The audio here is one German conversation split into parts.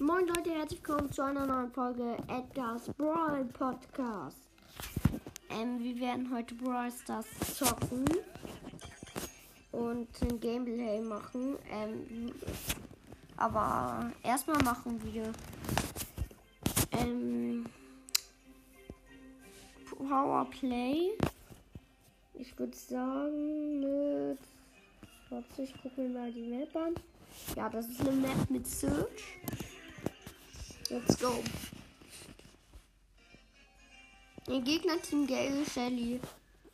Moin Leute, herzlich willkommen zu einer neuen Folge Edgar's Brawl Podcast. Ähm, wir werden heute Brawl Stars zocken und ein Gameplay machen. Ähm, aber erstmal machen wir ähm, Powerplay. Ich würde sagen mit. Warte, ich gucke mir mal die Map an. Ja, das ist eine Map mit Search. Let's go. Im Gegnerteam Gale, Shelly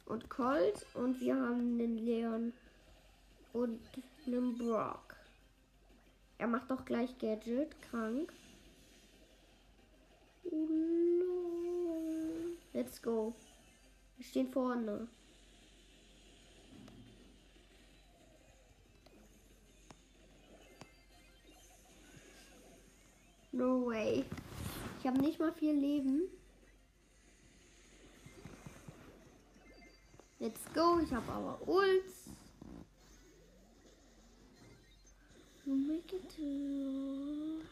und Colt. Und wir haben den Leon und einen Brock. Er macht auch gleich Gadget. Krank. Let's go. Wir stehen vorne. No way. Ich habe nicht mal viel Leben. Let's go. Ich habe aber Ults. Make it to...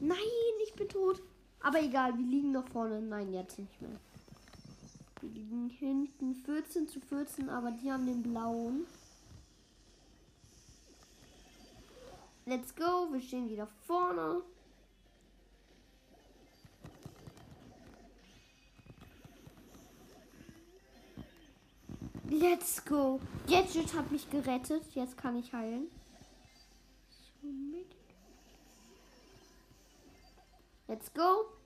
Nein, ich bin tot. Aber egal, wir liegen noch vorne. Nein, jetzt nicht mehr. Wir liegen hinten 14 zu 14, aber die haben den blauen. Let's go, wir stehen wieder vorne. Let's go. Gadget hat mich gerettet. Jetzt kann ich heilen. Let's go.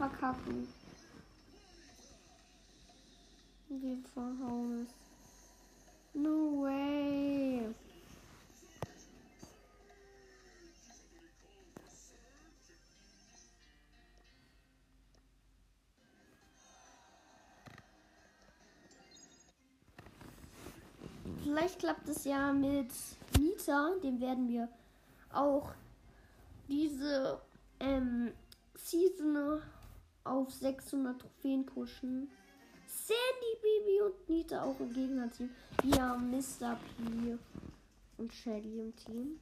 Verkacken. Wir verhauen es. No way! Vielleicht klappt es ja mit Nita, dem werden wir auch diese ähm, Season auf 600 Trophäen pushen. Sandy, Baby und Nita auch im Gegnerteam. Wir haben Mr. P und Shelly im Team.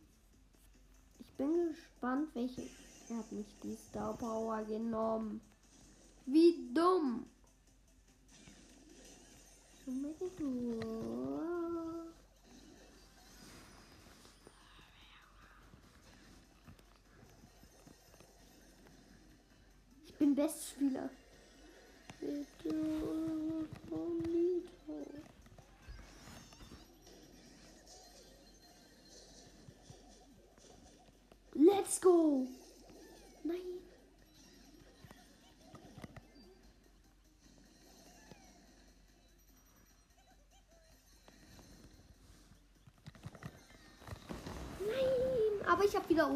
Ich bin gespannt, welche. Er hat nicht die Star Power genommen. Wie dumm! Ich bin Bestspieler. Bitte, Bonito. Let's go! Nein. Nein, aber ich habe wieder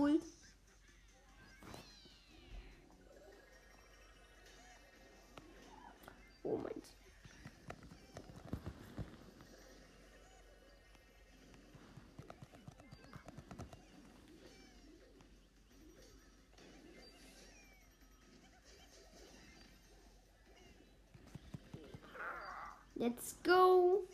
Let's go.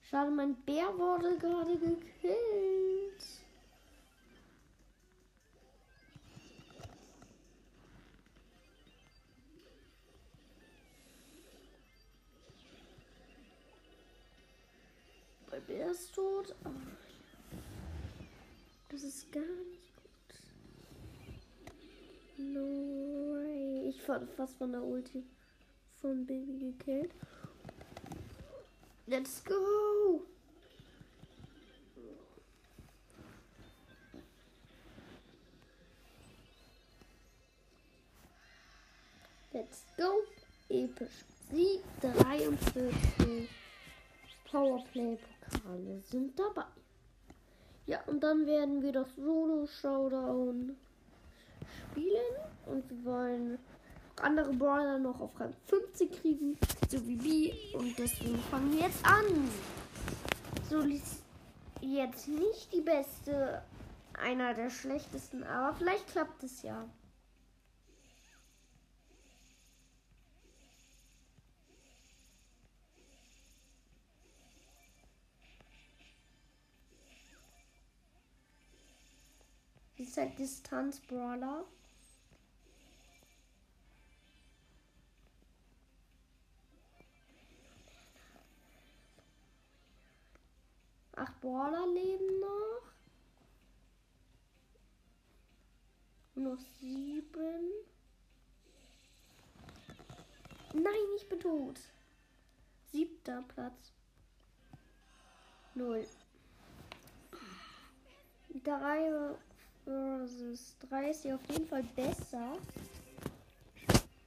Schade, mein Bär wurde gerade gekillt. Mein Bär ist tot. Oh. fast von der Ulti von Baby gekillt. Let's go! Let's go! Episch. Sieg 43 Powerplay-Pokale sind dabei. Ja, und dann werden wir das Solo-Showdown spielen und wir wollen andere Brawler noch auf Rang 50 kriegen, so wie B. Und deswegen fangen wir jetzt an. So ist jetzt nicht die beste, einer der schlechtesten, aber vielleicht klappt es ja. Ist halt Distanz-Brawler. Acht Brawler leben noch. Noch sieben. Nein, ich bin tot. Siebter Platz. Null. Drei versus 3 ist ja auf jeden Fall besser.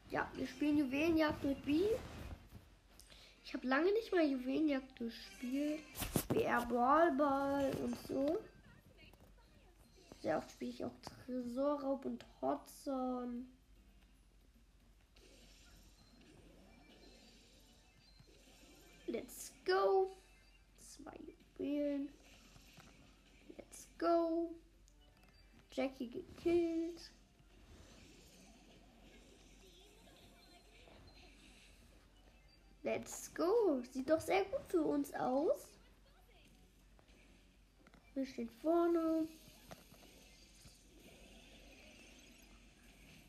Ja, wir spielen Juwelenjagd mit B. Ich habe lange nicht mal Juwelenjagd gespielt. BR Brawlball und so. Sehr oft spiele ich auch Tresorraub und Hotzone. Let's go. Zwei Juwelen. Let's go. Jackie gekillt. Let's go. Sieht doch sehr gut für uns aus. Wir stehen vorne.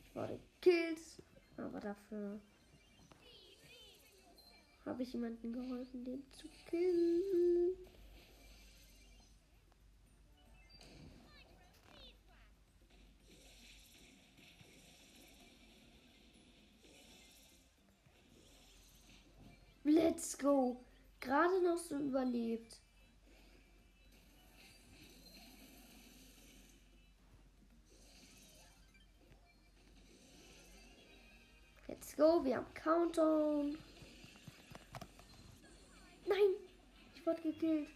Ich wurde Kills. Aber dafür habe ich jemanden geholfen, den zu killen. Let's go. Gerade noch so überlebt. Let's go. Wir haben Countdown. Nein. Ich wurde gekillt.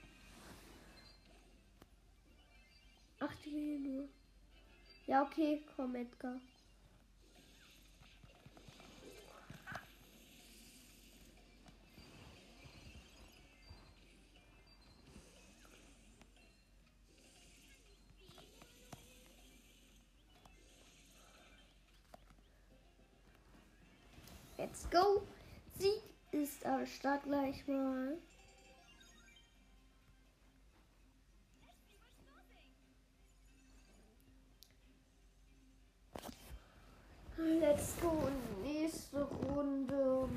Ach, die nur. Ja, okay. Komm, Edgar. Let's go. Sieg ist am Start gleich mal. Let's go. Nächste Runde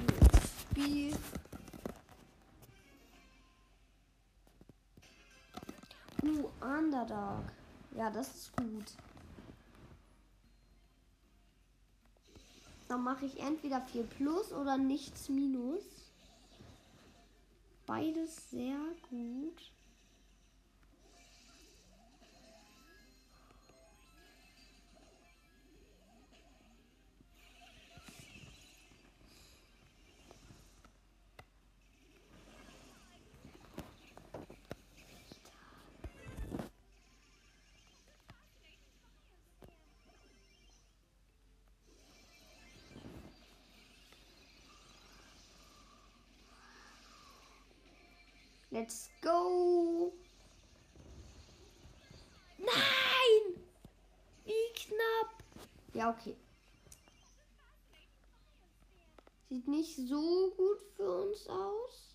Spiel. Uh, Underdog. Ja, das ist gut. Dann mache ich entweder 4 plus oder nichts minus. Beides sehr gut. Let's go. Nein! Wie knapp. Ja, okay. Sieht nicht so gut für uns aus.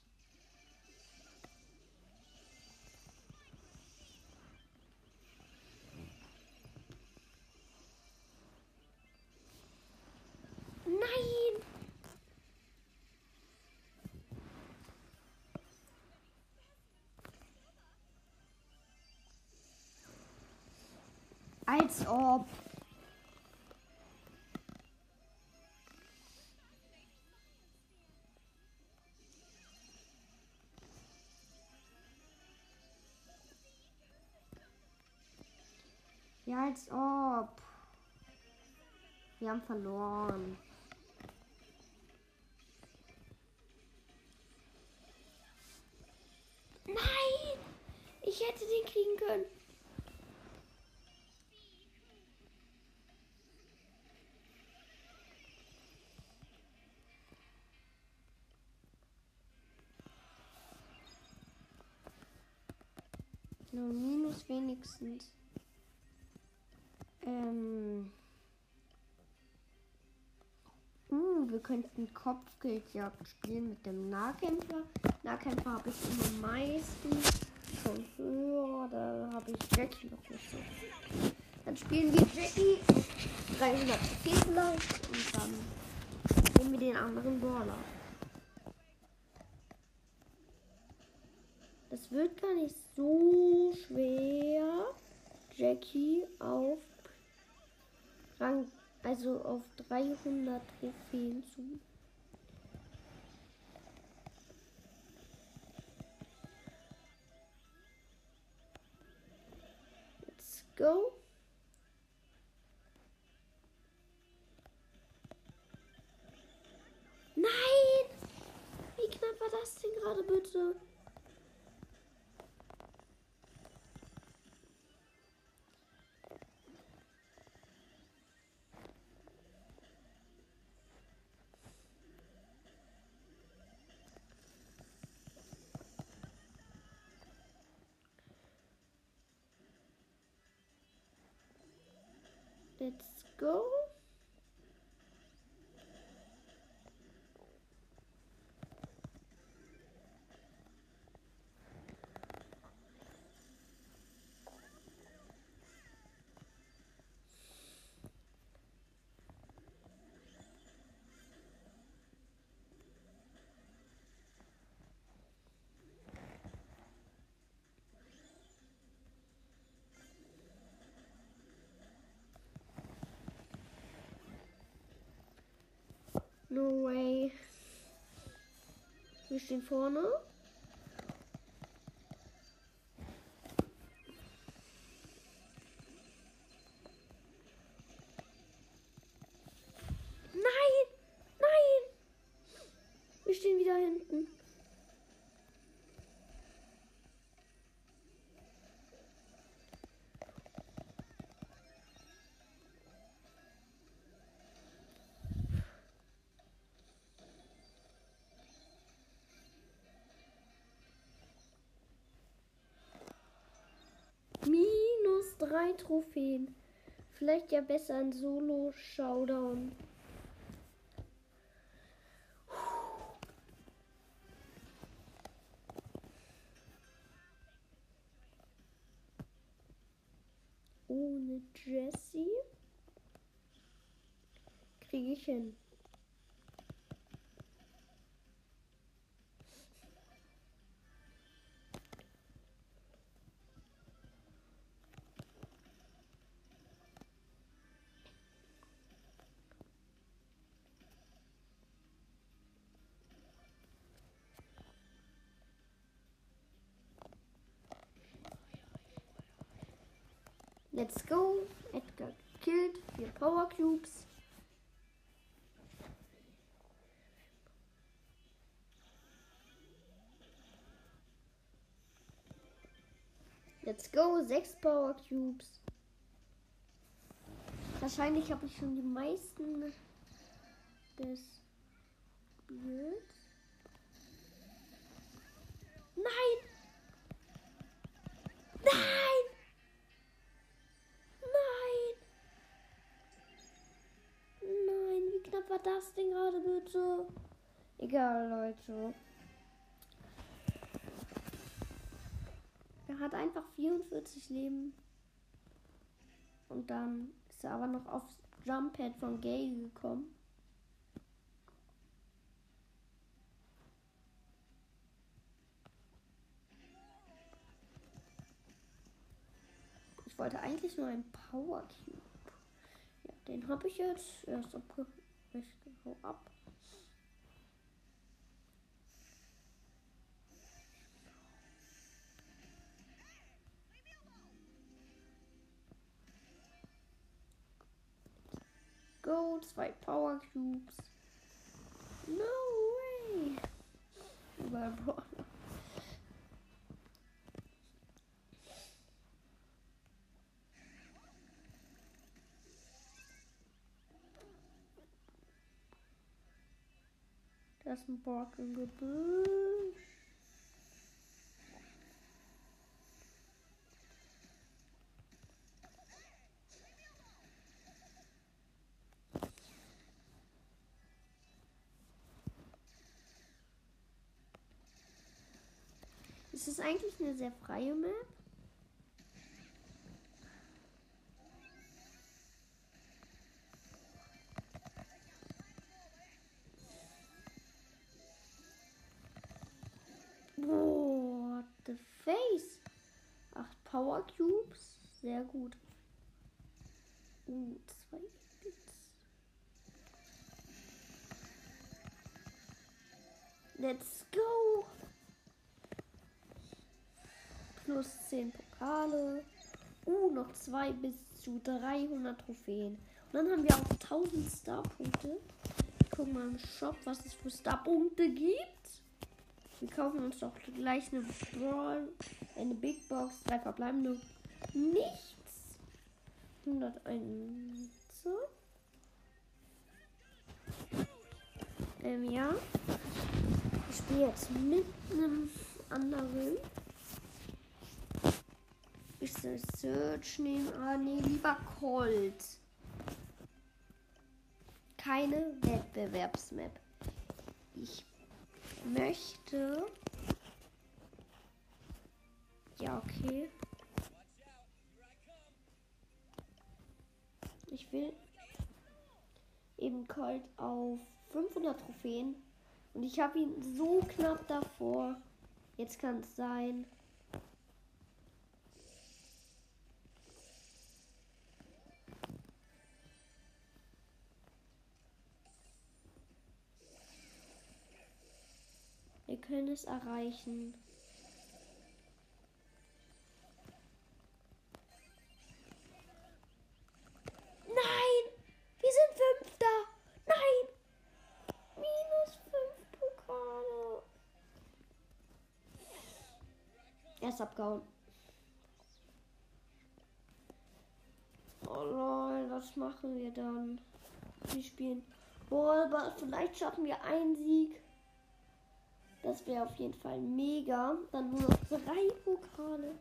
als ob. Ja, als ob. Wir haben verloren. Nein! Ich hätte den kriegen können. Nur minus wenigstens. Ähm. Uh, wir könnten Kopfgeldjagd spielen mit dem Nahkämpfer. Nahkämpfer habe ich immer meistens schon höher. Da habe ich Jackie noch nicht so. Dann spielen wir Jackie 300 vielleicht und dann nehmen wir den anderen Brawler. Das wird gar nicht so schwer, Jackie auf Rang, also auf 300 Trophäen zu. Let's go. Nein! Wie knapp war das denn gerade bitte? Let's go. No way. Wir stehen vorne. Drei Trophäen. Vielleicht ja besser ein Solo-Showdown. Ohne Jessie kriege ich hin. Let's go. Edgar killed. Vier Power Cubes. Let's go. Sechs Power Cubes. Wahrscheinlich habe ich schon die meisten des Spiels. Nein! Nein! War das denn gerade bitte? Egal, Leute. Er hat einfach 44 Leben. Und dann ist er aber noch aufs Jumppad von Gay gekommen. Ich wollte eigentlich nur einen Power Cube. Ja, den habe ich jetzt. Erst abge ich hau ab. Go, zwei Power Cubes. No way. Überall Das ist ein Borg im Gebüsch. Es ist eigentlich eine sehr freie Map. Cubes. Sehr gut. Uh, zwei Bits. Let's go. Plus 10 Pokale. Uh, noch zwei bis zu 300 Trophäen. Und dann haben wir auch 1000 Star-Punkte. Gucken mal im Shop, was es für Star-Punkte gibt. Wir kaufen uns doch gleich eine Brawl, eine Big Box, drei verbleibende. Nichts. 101. Ähm, ja. Ich spiele jetzt mit einem anderen. Ich soll Search nehmen. Ah, nee, lieber Colt. Keine Wettbewerbsmap. Ich möchte. Ja, okay. Ich will eben Colt auf 500 Trophäen. Und ich habe ihn so knapp davor. Jetzt kann es sein. Wir können es erreichen. Nein! Wir sind Fünfter! Nein! Minus fünf Pokale. Er ist abgehauen. Oh lol, was machen wir dann? Wir spielen. Boah, vielleicht schaffen wir einen Sieg. Das wäre auf jeden Fall mega. Dann nur noch drei Pokale.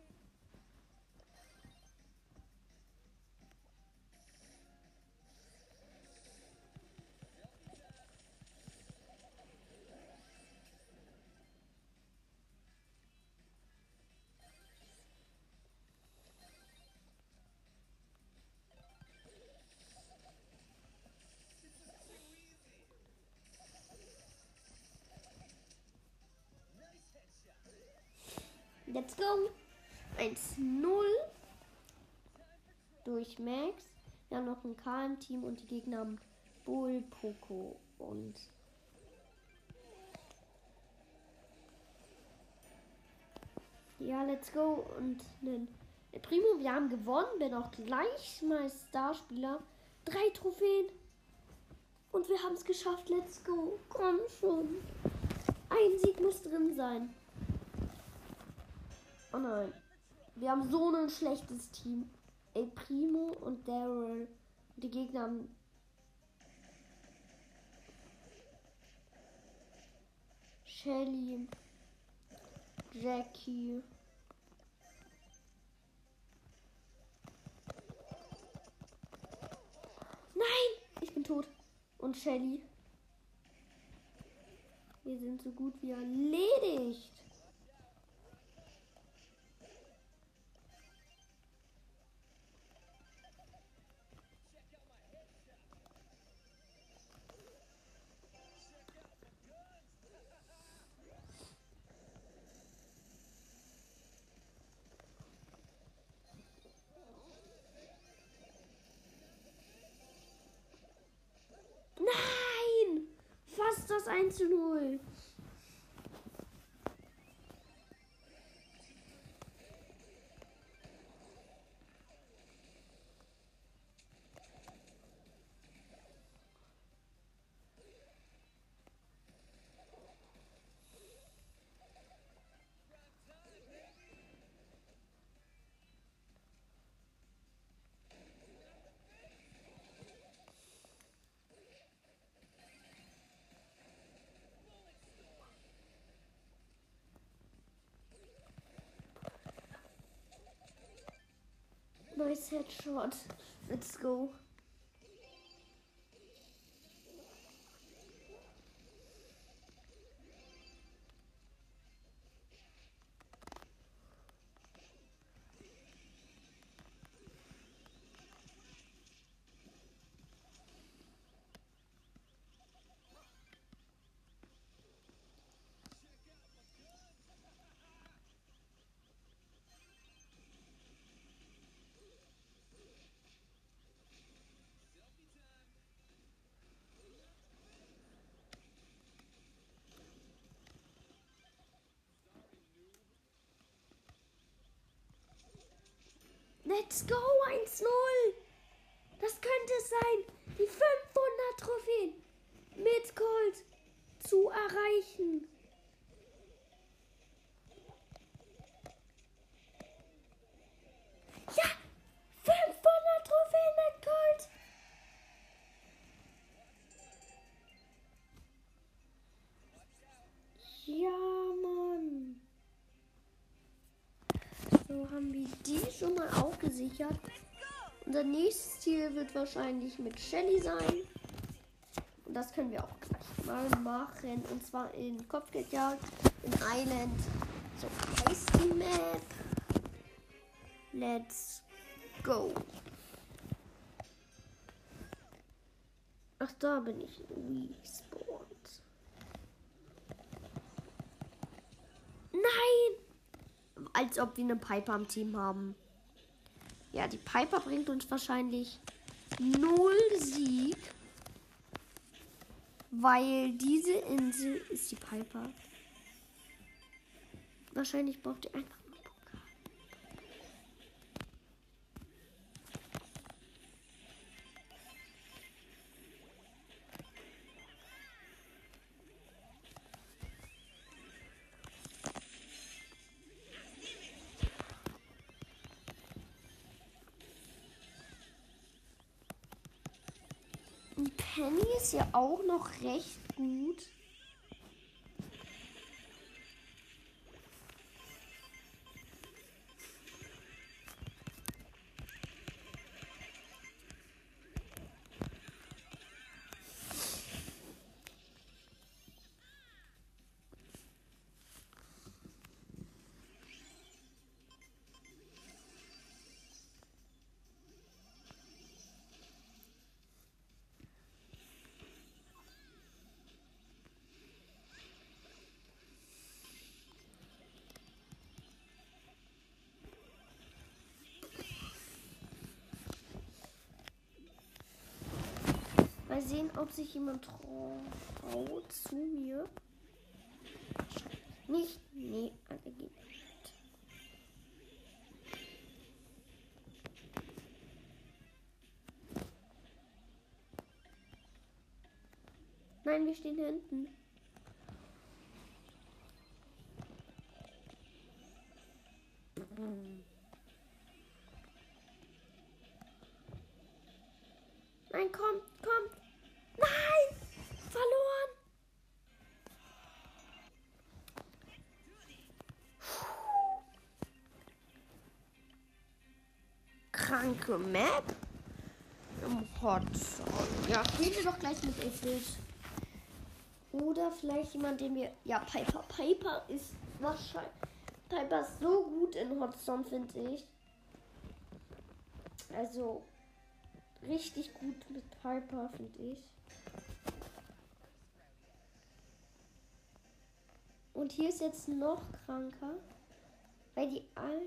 Go. 1-0 durch Max. Wir haben noch ein KM-Team und die Gegner haben Bull, Poco und Ja, let's go. Und den Primo, wir haben gewonnen. Bin auch gleich mal Starspieler. Drei Trophäen. Und wir haben es geschafft. Let's go. Komm schon. Ein Sieg muss drin sein. Oh nein. Wir haben so ein schlechtes Team. El Primo und Daryl. Die Gegner haben. Shelly. Jackie. Nein! Ich bin tot. Und Shelly. Wir sind so gut wie erledigt. 1 zu 0. Nice Headshot. Let's go. Let's go, 1-0. Das könnte es sein. Die 500 Trophäen mit Gold zu erreichen. Gesichert. Unser nächstes Ziel wird wahrscheinlich mit Shelly sein. Und das können wir auch gleich mal machen. Und zwar in Kopfgeldjagd, in Island. So, heißt die Map. Let's go. Ach, da bin ich respawned. Nein! Als ob wir eine Piper am Team haben. Ja, die Piper bringt uns wahrscheinlich null Sieg. Weil diese Insel ist die Piper. Wahrscheinlich braucht ihr einfach Penny ist ja auch noch recht gut. Sehen, ob sich jemand traut zu mir. Nicht? Nee, alle gehen nicht. Nein, wir stehen hinten. Kranke Map. Im Hotzone. Ja, spielen wir doch gleich mit Ifrit. Oder vielleicht jemand, den wir. Ja, Piper. Piper ist wahrscheinlich. Piper ist so gut in Hotzone, finde ich. Also, richtig gut mit Piper, finde ich. Und hier ist jetzt noch kranker, weil die all.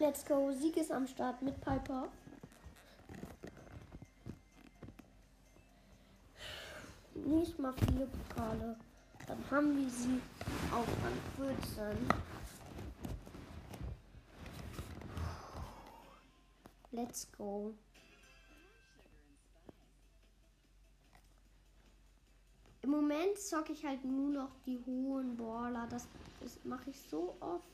Let's go. Sieg ist am Start mit Piper. Nicht mal viele Pokale. Dann haben wir sie auf Rang 14. Let's go. Im Moment zocke ich halt nur noch die hohen Baller. Das, das mache ich so oft.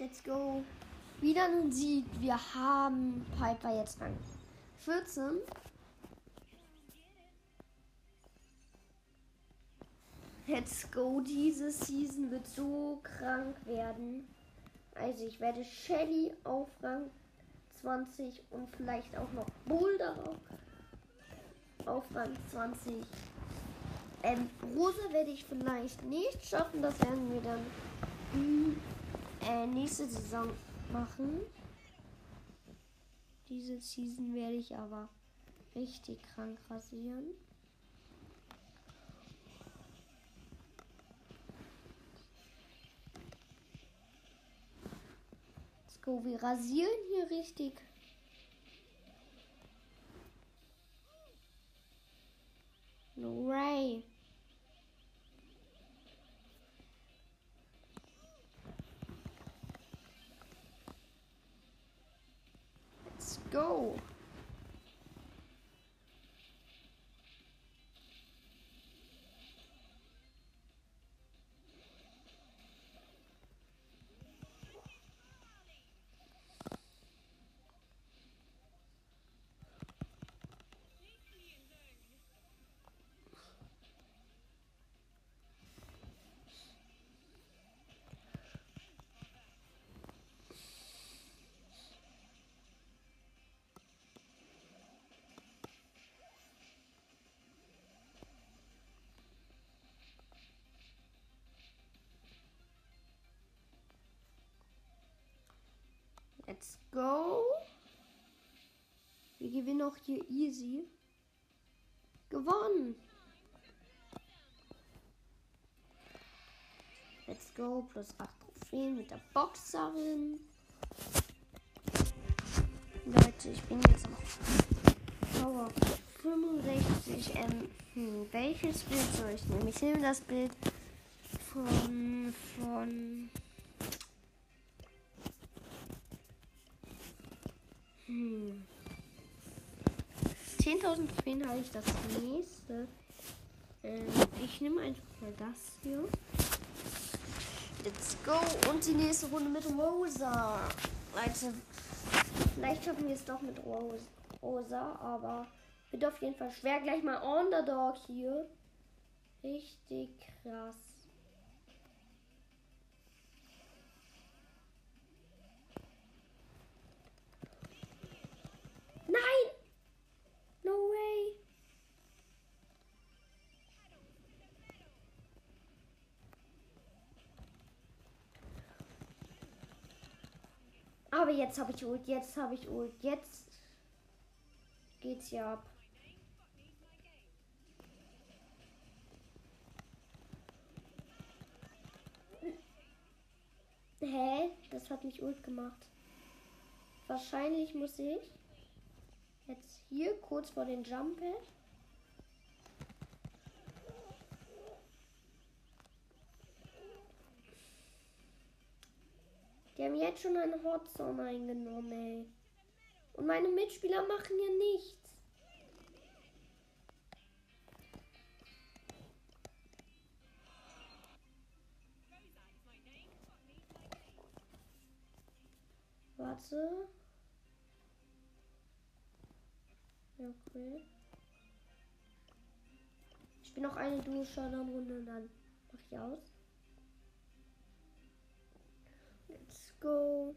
Let's go. Wieder ein Sieg. Wir haben Piper jetzt Rang 14. Let's go. Diese Season wird so krank werden. Also ich werde Shelly auf Rang 20 und vielleicht auch noch Boulder auf Rang 20. Ähm, Rosa werde ich vielleicht nicht schaffen. Das werden wir dann äh, nächste Saison machen. Diese Season werde ich aber richtig krank rasieren. Let's go, wir rasieren hier richtig. No way. Go. Let's go. Wir gewinnen auch hier easy. Gewonnen. Let's go. Plus 8 Trophäen mit der Boxerin. Leute, ich bin jetzt auf Power 65. Ähm, hm, welches Bild soll ich nehmen? Ich nehme das Bild von, von Hm. 10.000 Trophäen habe ich das nächste. Ähm, ich nehme einfach mal das hier. Let's go. Und die nächste Runde mit Rosa. Leute, vielleicht schaffen wir es doch mit Rosa, aber wird auf jeden Fall schwer. Gleich mal Underdog hier. Richtig krass. Nein! No way! Aber jetzt habe ich Ult, jetzt habe ich Ult, jetzt geht's ja ab. Hä? Das hat nicht Ult gemacht. Wahrscheinlich muss ich jetzt hier kurz vor den Jump. Die haben jetzt schon eine Hotzone eingenommen, ey. Und meine Mitspieler machen hier nichts. Warte. Okay. Ich bin noch eine Duo-Showdown-Runde und dann mach ich aus. Let's go.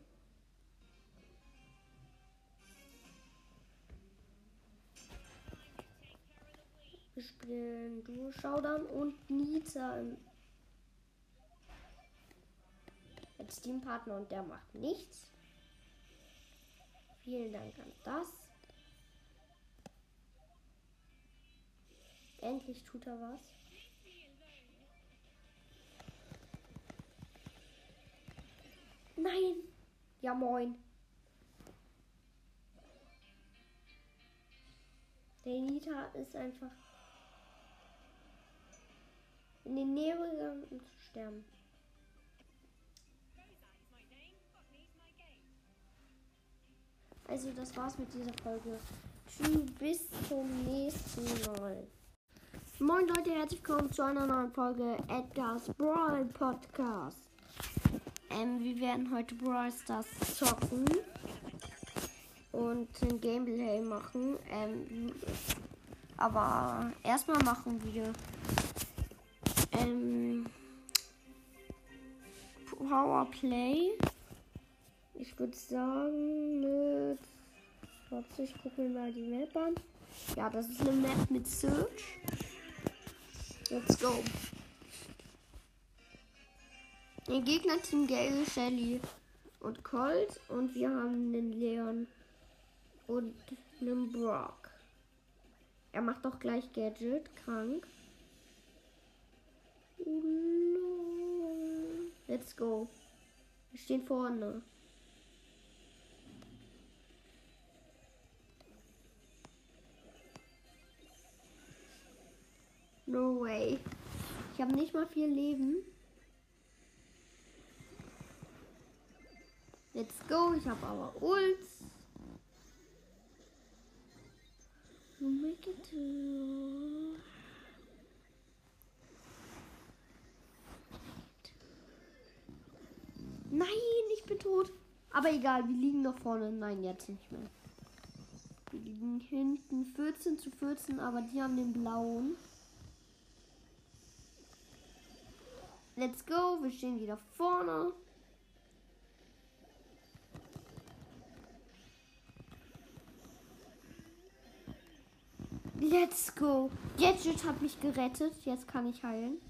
Wir spielen Duo Showdown und Nita im als Teampartner und der macht nichts. Vielen Dank an das. Endlich tut er was. Nein. Ja, moin. Der Nita ist einfach in die Nähe gegangen, um zu sterben. Also das war's mit dieser Folge. Tschüss, bis zum nächsten Mal. Moin Leute, herzlich willkommen zu einer neuen Folge Edgar's Brawl Podcast. Ähm, wir werden heute Brawl Stars zocken und ein Gameplay machen. Ähm, aber erstmal machen wir ähm, Powerplay. Ich würde sagen mit. Warte, ich gucke mir mal die Map an. Ja, das ist eine Map mit Search. Let's go. Im Gegnerteam Gale, Shelly und Colt. Und wir haben den Leon und einen Brock. Er macht doch gleich Gadget, krank. Let's go. Wir stehen vorne. No way. Ich habe nicht mal viel Leben. Let's go. Ich habe aber Ults. Make it to... Nein, ich bin tot. Aber egal, wir liegen noch vorne. Nein, jetzt nicht mehr. Wir liegen hinten 14 zu 14, aber die haben den blauen. Let's go, wir stehen wieder vorne. Let's go. Gadget hat mich gerettet. Jetzt kann ich heilen.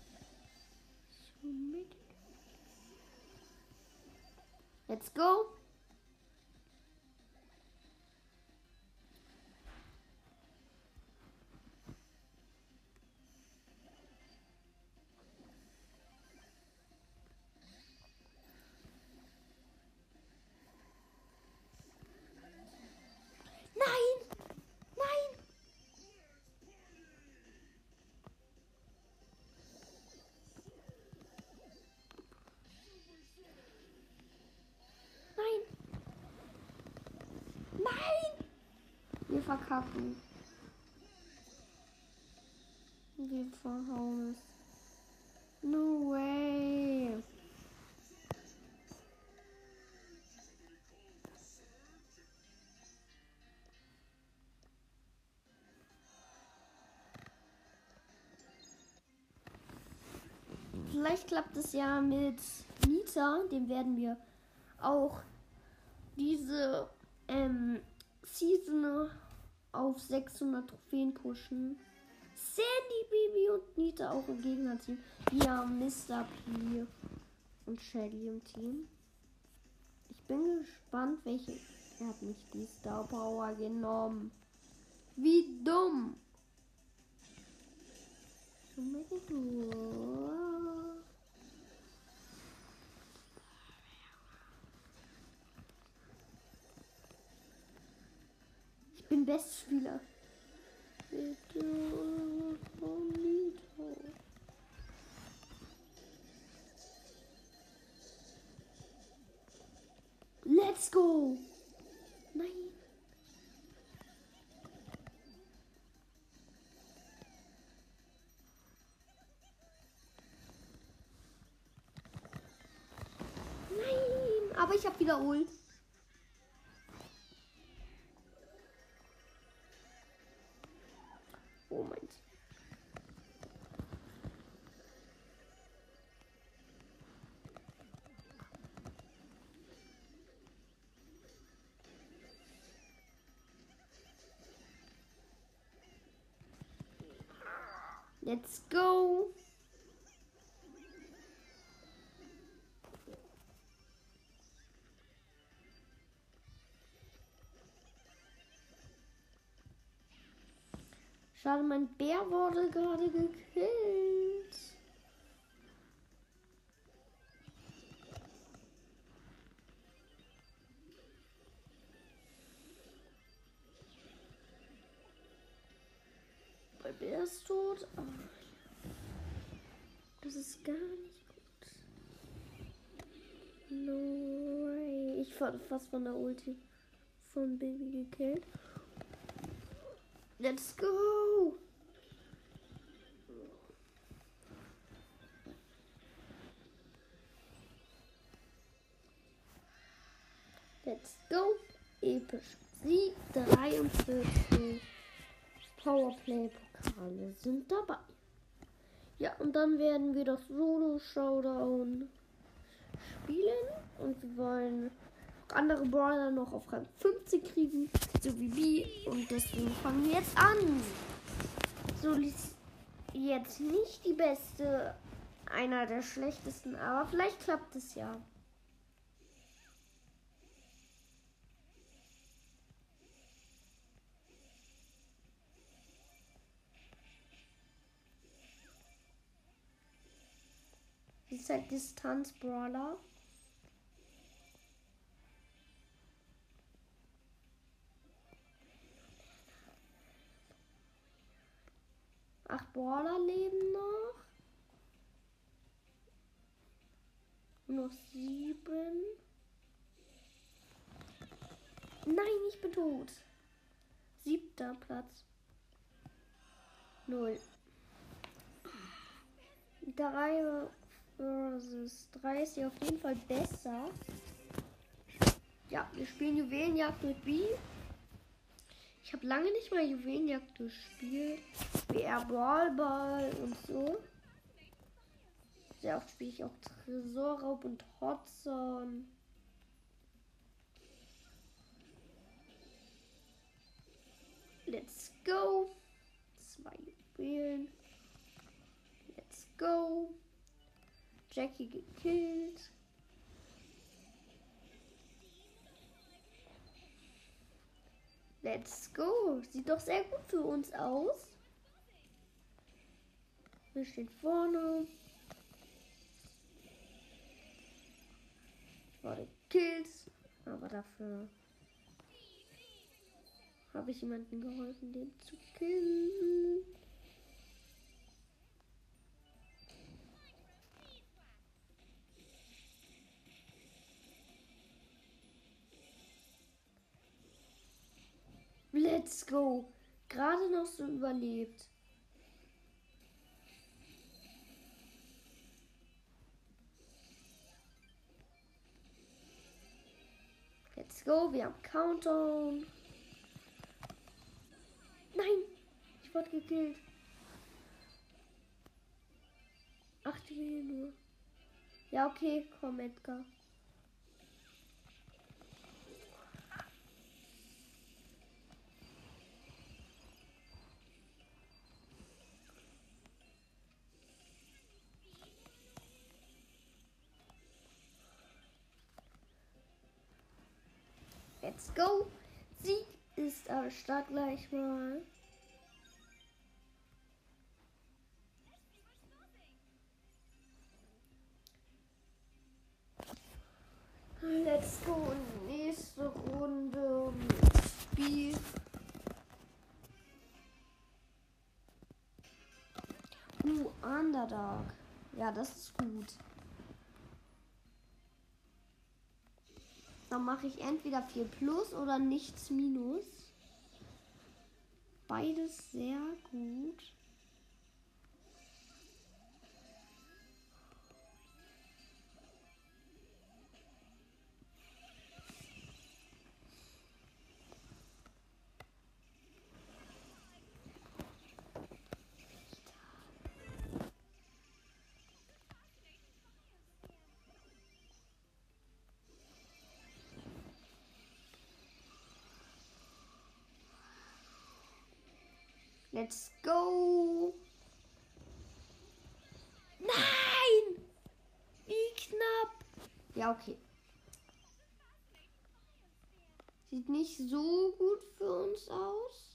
Let's go. Verkacken. Wir verhauen es. No way. Vielleicht klappt es ja mit Nita, dem werden wir auch diese ähm, Season auf 600 Trophäen pushen. Sandy, Baby und Nita auch im Gegnerteam. Wir haben Mr. P und Shelly im Team. Ich bin gespannt, welche. Er hat nicht die Star Power genommen. Wie dumm. beste Spieler. Bitte, Bonito. Let's go! Nein! Nein! Aber ich habe wieder Ult. Oh mein. Let's go. Schade, mein Bär wurde gerade gekillt. Mein Bär ist tot. Oh. Das ist gar nicht gut. No way. Ich wurde fast von der Ulti von Baby gekillt. Let's go! Let's go! Episch. Sieg 43 Powerplay-Pokale sind dabei. Ja, und dann werden wir das Solo-Showdown spielen. Und wir wollen andere Brawler noch auf Rang 50 kriegen, so wie B. Und deswegen fangen wir jetzt an. So ist jetzt nicht die beste, einer der schlechtesten, aber vielleicht klappt es ja. Ist halt Distanz-Brawler. Acht Brawler leben noch. Noch sieben. Nein, ich bin tot. Siebter Platz. Null. Drei versus drei ist ja auf jeden Fall besser. Ja, wir spielen Juwelenjagd mit B. Ich habe lange nicht mal Juwelenjagd gespielt. BR Brawlball und so. Sehr oft spiele ich auch Tresorraub und Hotzone. Let's go. Zwei Juwelen. Let's go. Jackie gekillt. Let's go. Sieht doch sehr gut für uns aus. Wir stehen vorne. Wurde Kills. Aber dafür habe ich jemanden geholfen, den zu killen. Let's go. Gerade noch so überlebt. Let's go. Wir haben Countdown. Nein. Ich wurde gekillt. Ach, die nur. Ja, okay. Komm, Edgar. go. Sieg ist am Start gleich mal. Letzte und nächste Runde Spiel. Uh, Underdog. Ja, das ist gut. Dann mache ich entweder 4 plus oder nichts minus. Beides sehr gut. Let's go. Nein! Wie knapp. Ja, okay. Sieht nicht so gut für uns aus.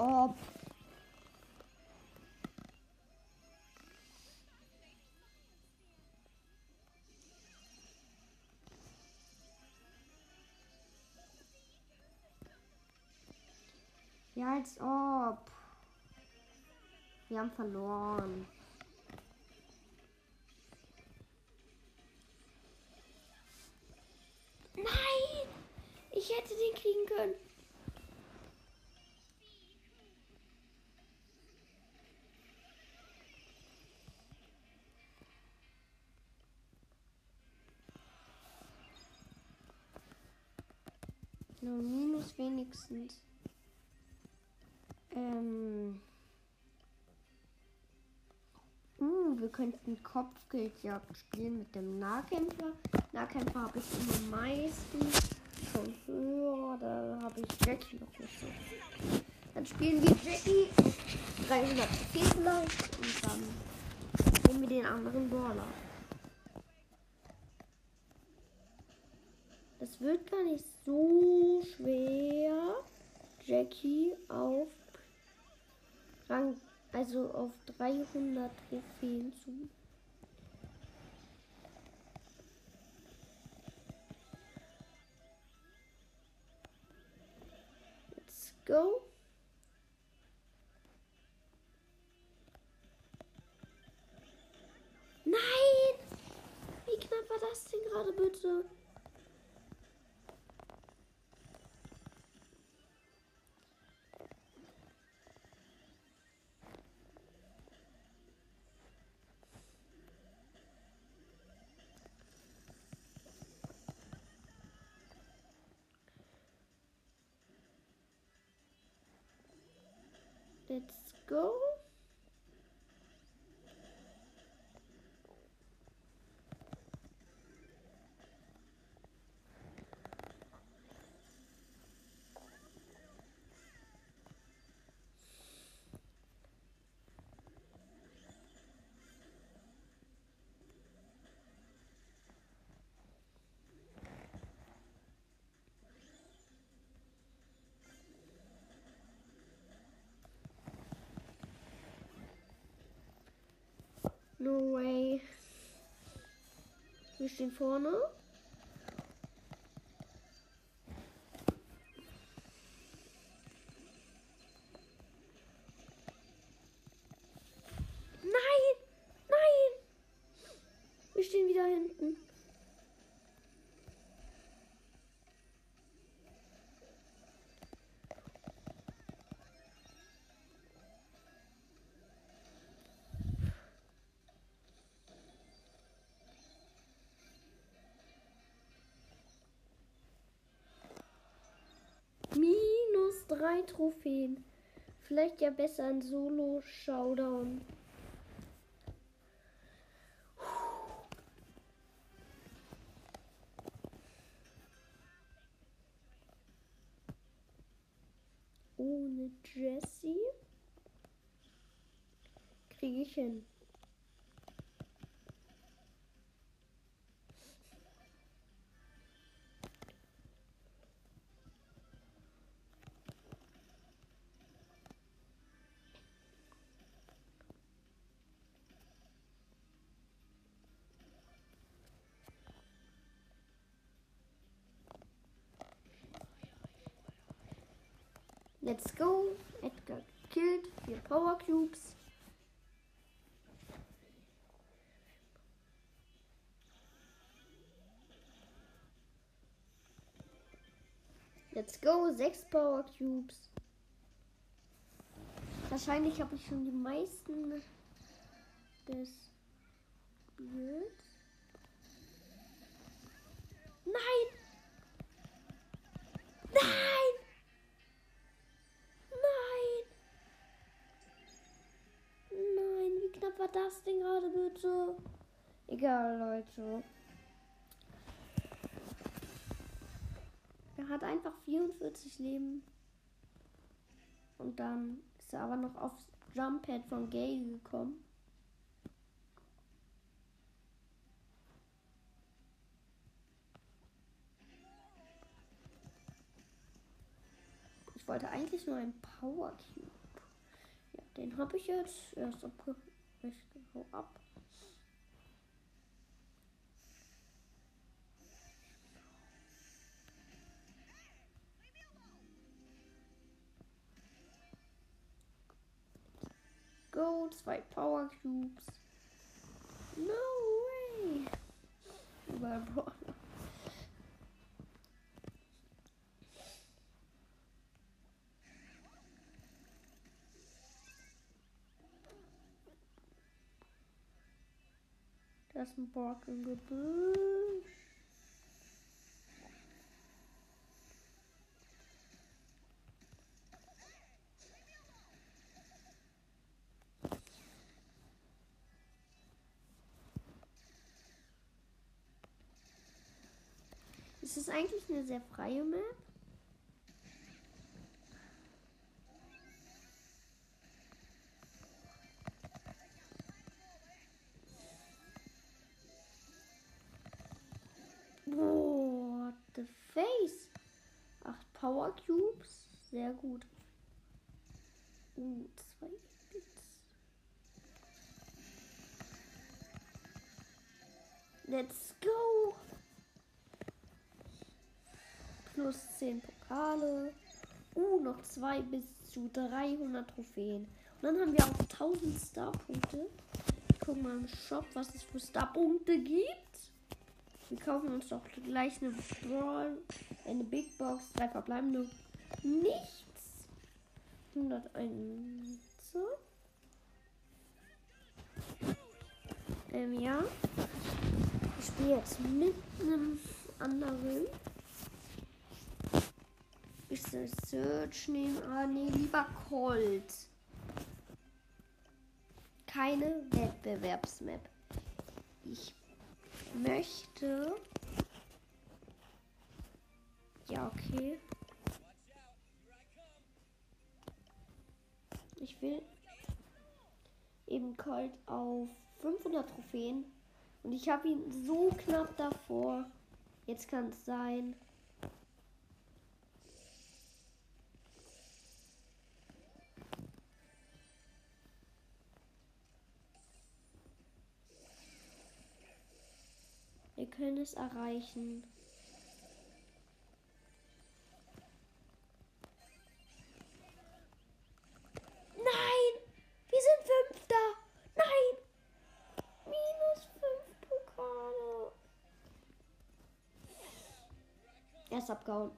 Ob. Ja, als ob. Wir haben verloren. Nein! Ich hätte den kriegen können. Nur minus wenigstens. Ähm. Uh, wir könnten Kopfgeldjagd spielen mit dem Nahkämpfer. Nahkämpfer habe ich immer meistens schon höher. Da habe ich Jackie noch nicht so. Dann spielen wir Jackie 300 vielleicht und dann nehmen wir den anderen Brawler. Das wird gar nicht so schwer, Jackie auf Rang, also auf 300 Trophäen zu. Let's go. Nein! Wie knapp war das denn gerade bitte? Let's go. No way. Wir stehen vorne. Drei Trophäen. Vielleicht ja besser ein Solo-Showdown. Ohne Jessie kriege ich hin. Let's go. Edgar killed. Vier Power Cubes. Let's go. Sechs Power Cubes. Wahrscheinlich habe ich schon die meisten des Spiels. Nein! Nein! Nein! War das denn gerade bitte? Egal, Leute. Er hat einfach 44 Leben. Und dann ist er aber noch aufs Jumppad von Gay gekommen. Ich wollte eigentlich nur einen Power Cube. Ja, den habe ich jetzt. Erst abge hau ab. Go, zwei Power Cubes. No way. Überall Da ist ein Borg im Gebüsch. Es ist eigentlich eine sehr freie Map. Sehr gut. Uh, zwei Bits. Let's go. Plus 10 Pokale. Uh, noch zwei bis zu 300 Trophäen. Und dann haben wir auch 1000 Starpunkte. Gucken mal im Shop, was es für Starpunkte gibt. Wir kaufen uns doch gleich eine Brawl, eine Big Box, drei verbleibende. Nichts. 101. Ähm, ja. Ich spiele jetzt mit einem anderen. Ich soll Search nehmen. Ah, nee, lieber Colt. Keine Wettbewerbsmap. Ich möchte. Ja, okay. Ich will eben Colt auf 500 Trophäen. Und ich habe ihn so knapp davor. Jetzt kann es sein. Wir können es erreichen. Nein! Wir sind Fünfter! Nein! Minus fünf Pokale. Er ist abgehauen.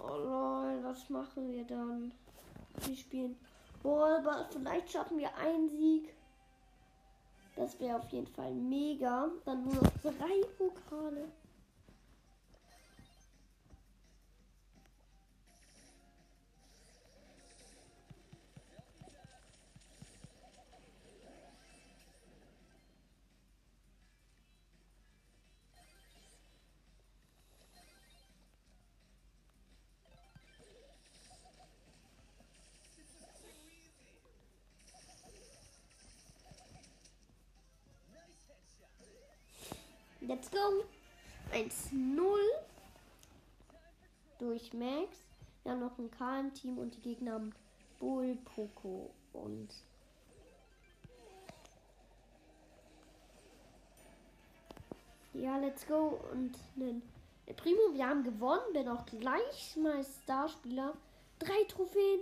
Oh lol, was machen wir dann? Wir spielen. Boah, aber vielleicht schaffen wir einen Sieg. Das wäre auf jeden Fall mega. Dann nur noch drei Pokale. Go. 1-0 durch Max. Wir haben noch ein K im Team und die Gegner haben Bull, Poco und ja, let's go und einen Primo, wir haben gewonnen. Bin auch gleich mal Starspieler. Drei Trophäen.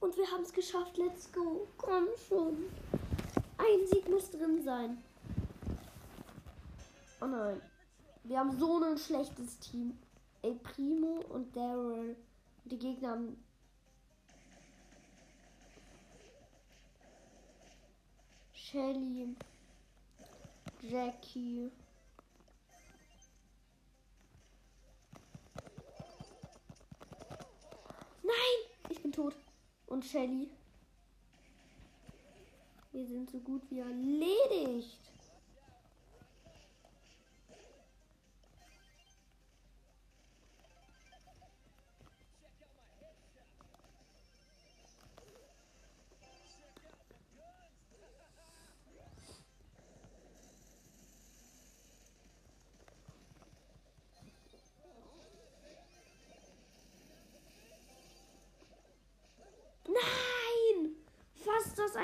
Und wir haben es geschafft. Let's go. Komm schon. Ein Sieg muss drin sein. Oh nein. Wir haben so ein schlechtes Team. El Primo und Daryl. Die Gegner haben. Shelly. Jackie. Nein! Ich bin tot. Und Shelly. Wir sind so gut wie erledigt.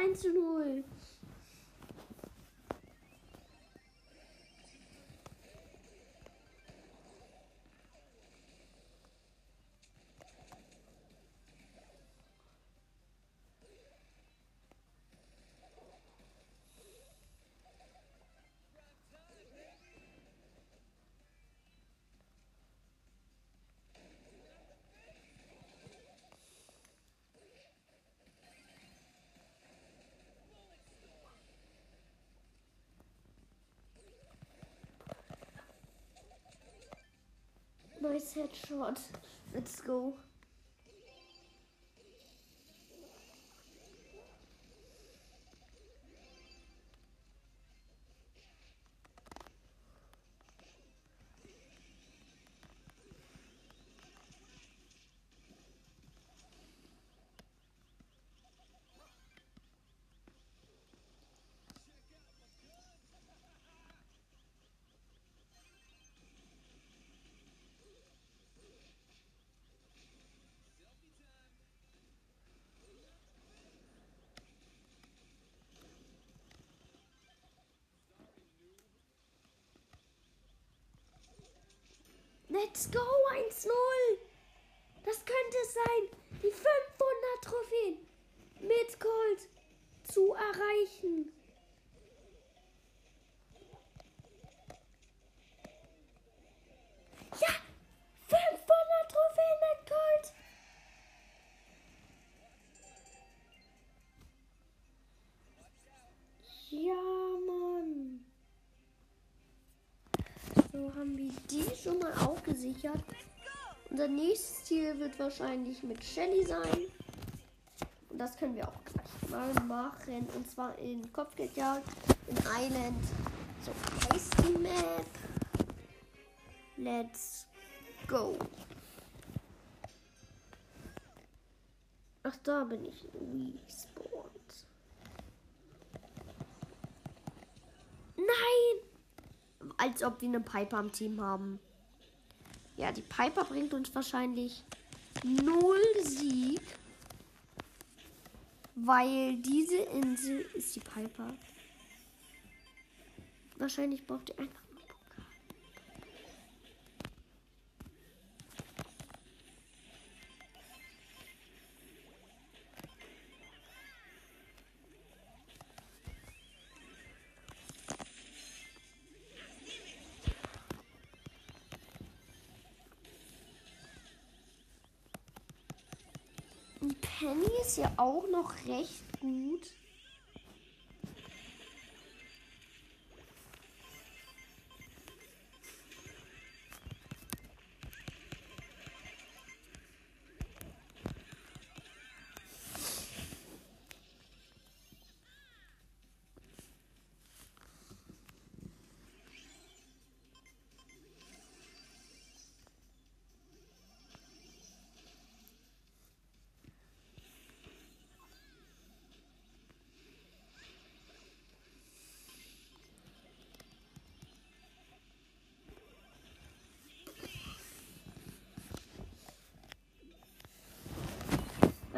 1 zu 0. Nice headshot. Let's go. Let's go 1-0. Das könnte sein. Die 500 Trophäen mit Gold zu erreichen. Gesichert. Unser nächstes Ziel wird wahrscheinlich mit Shelly sein. Und das können wir auch gleich mal machen. Und zwar in Kopfgeldjagd, in Island. So, Tasty Map. Let's go. Ach, da bin ich. Respawned. Nein! Als ob wir eine Piper am Team haben. Ja, die Piper bringt uns wahrscheinlich null Sieg. Weil diese Insel ist die Piper. Wahrscheinlich braucht ihr einfach Penny ist ja auch noch recht gut.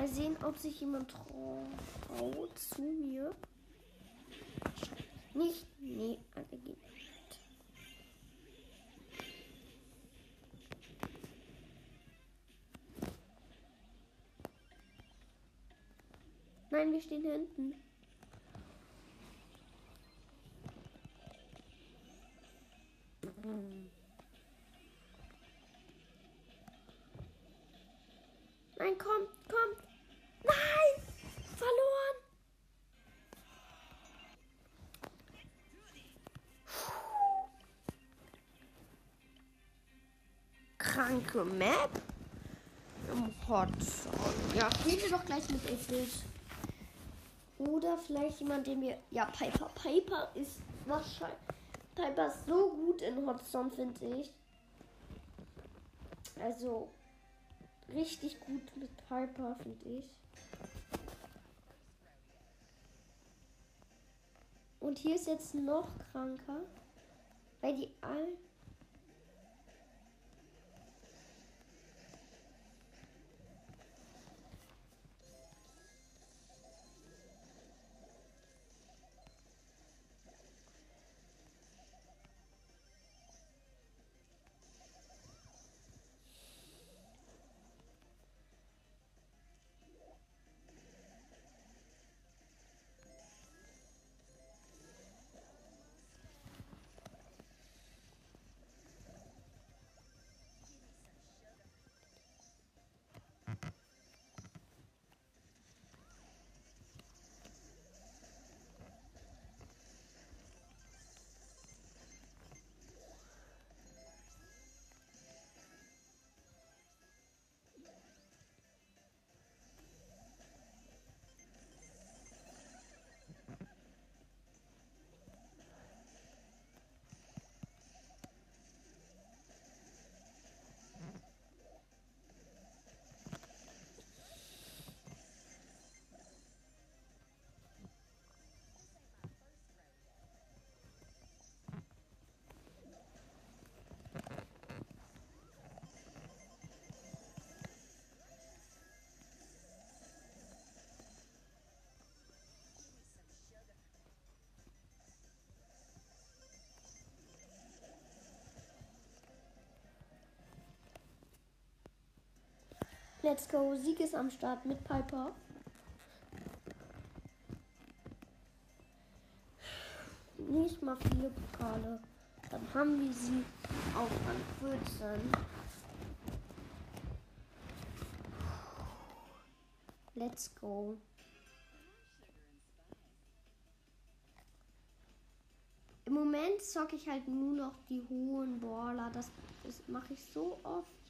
Mal sehen, ob sich jemand traut zu mir. Nicht? Nee, alle gehen nicht. Nein, wir stehen hinten. Map im Hot. Ja, wir doch gleich mit Ifrit. Oder vielleicht jemand, den wir. Ja, Piper. Piper ist wahrscheinlich. Piper ist so gut in Hotzone, finde ich. Also, richtig gut mit Piper, finde ich. Und hier ist jetzt noch kranker, weil die all Let's go. Sieg ist am Start mit Piper. Nicht mal viele Pokale. Dann haben wir sie auf Rang 14. Let's go. Im Moment zocke ich halt nur noch die hohen Baller. Das, das mache ich so oft.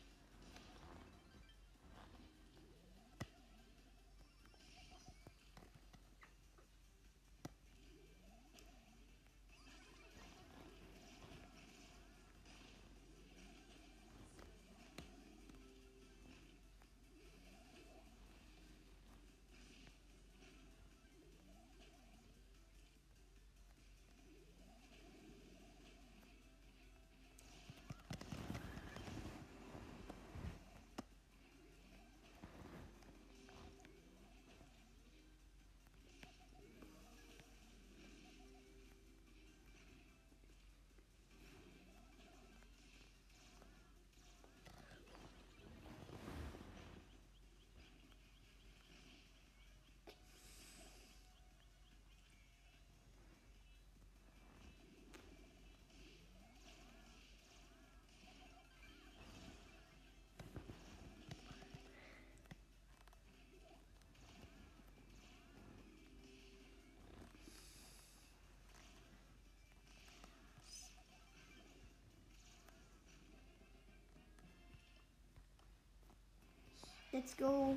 Let's go.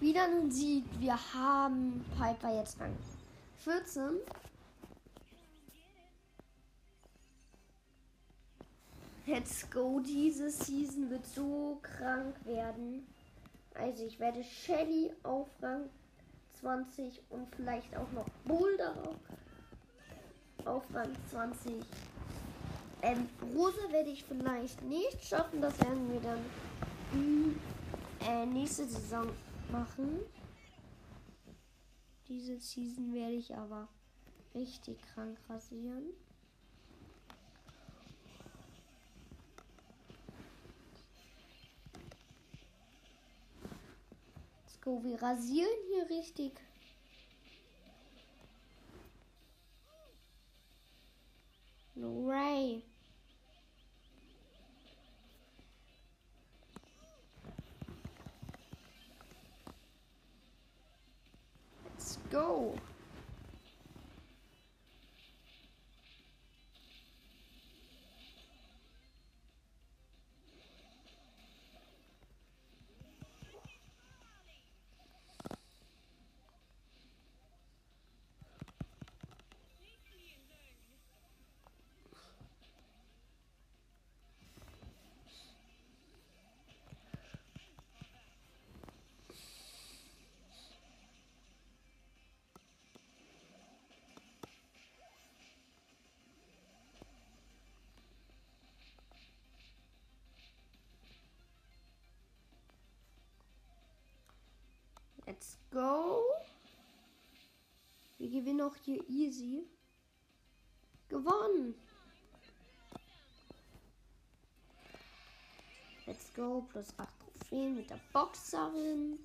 Wieder ein Sieg. Wir haben Piper jetzt Rang 14. Let's go. Diese Season wird so krank werden. Also ich werde Shelly auf Rang 20 und vielleicht auch noch Boulder auf Rang 20. Ähm, Rosa werde ich vielleicht nicht schaffen. Das werden wir dann äh, nächste Saison machen. Diese Season werde ich aber richtig krank rasieren. Let's go, wir rasieren hier richtig. No way. Go. Let's go. Wir gewinnen auch hier easy. Gewonnen. Let's go. Plus 8 Trophäen mit der Boxerin.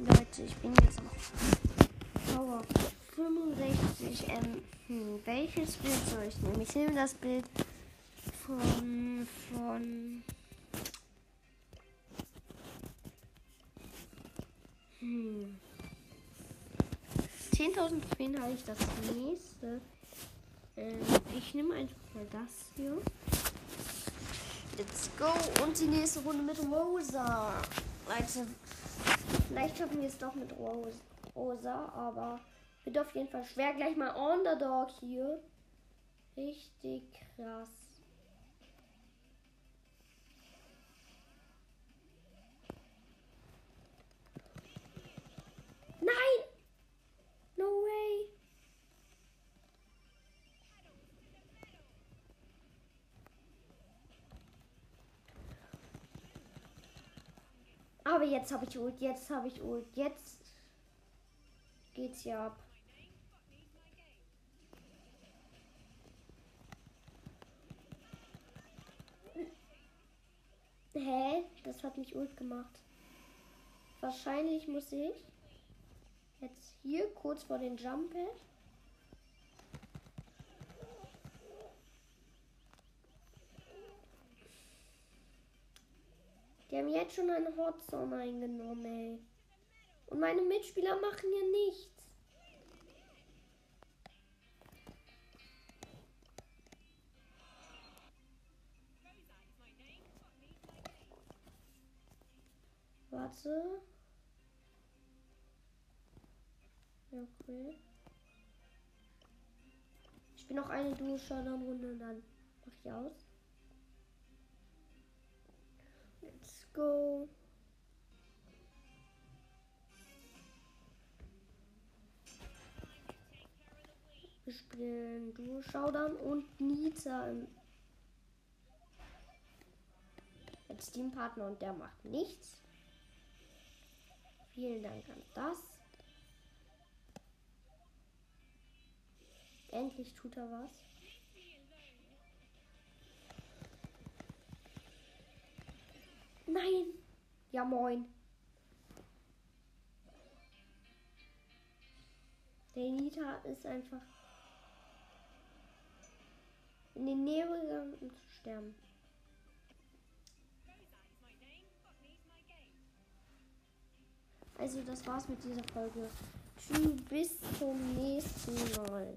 Leute, ich bin jetzt auf Power 65. Ähm, hm, welches Bild soll ich nehmen? Ich nehme das Bild von, von Hm. 10.000 Trophäen habe ich das nächste. Ähm, ich nehme einfach mal das hier. Let's go. Und die nächste Runde mit Rosa. Leute, vielleicht schaffen wir es doch mit Rosa, aber wird auf jeden Fall schwer. Gleich mal Underdog hier. Richtig krass. Nein! No way! Aber jetzt habe ich Ult, jetzt habe ich Ult, jetzt geht's ja ab. Hä? Das hat mich Ult gemacht. Wahrscheinlich muss ich Jetzt hier kurz vor den Jump. Die haben jetzt schon eine Hotzone eingenommen, ey. Und meine Mitspieler machen hier nichts. Warte. Okay. Ich bin noch eine Duo Showdown-Runde und dann mach ich aus. Let's go. Wir spielen Duo Showdown und Nita im als Teampartner und der macht nichts. Vielen Dank an das. Endlich tut er was. Nein. Ja, moin. Der Nita ist einfach in den Nähe gegangen, um zu sterben. Also das war's mit dieser Folge. Tschüss, bis zum nächsten Mal.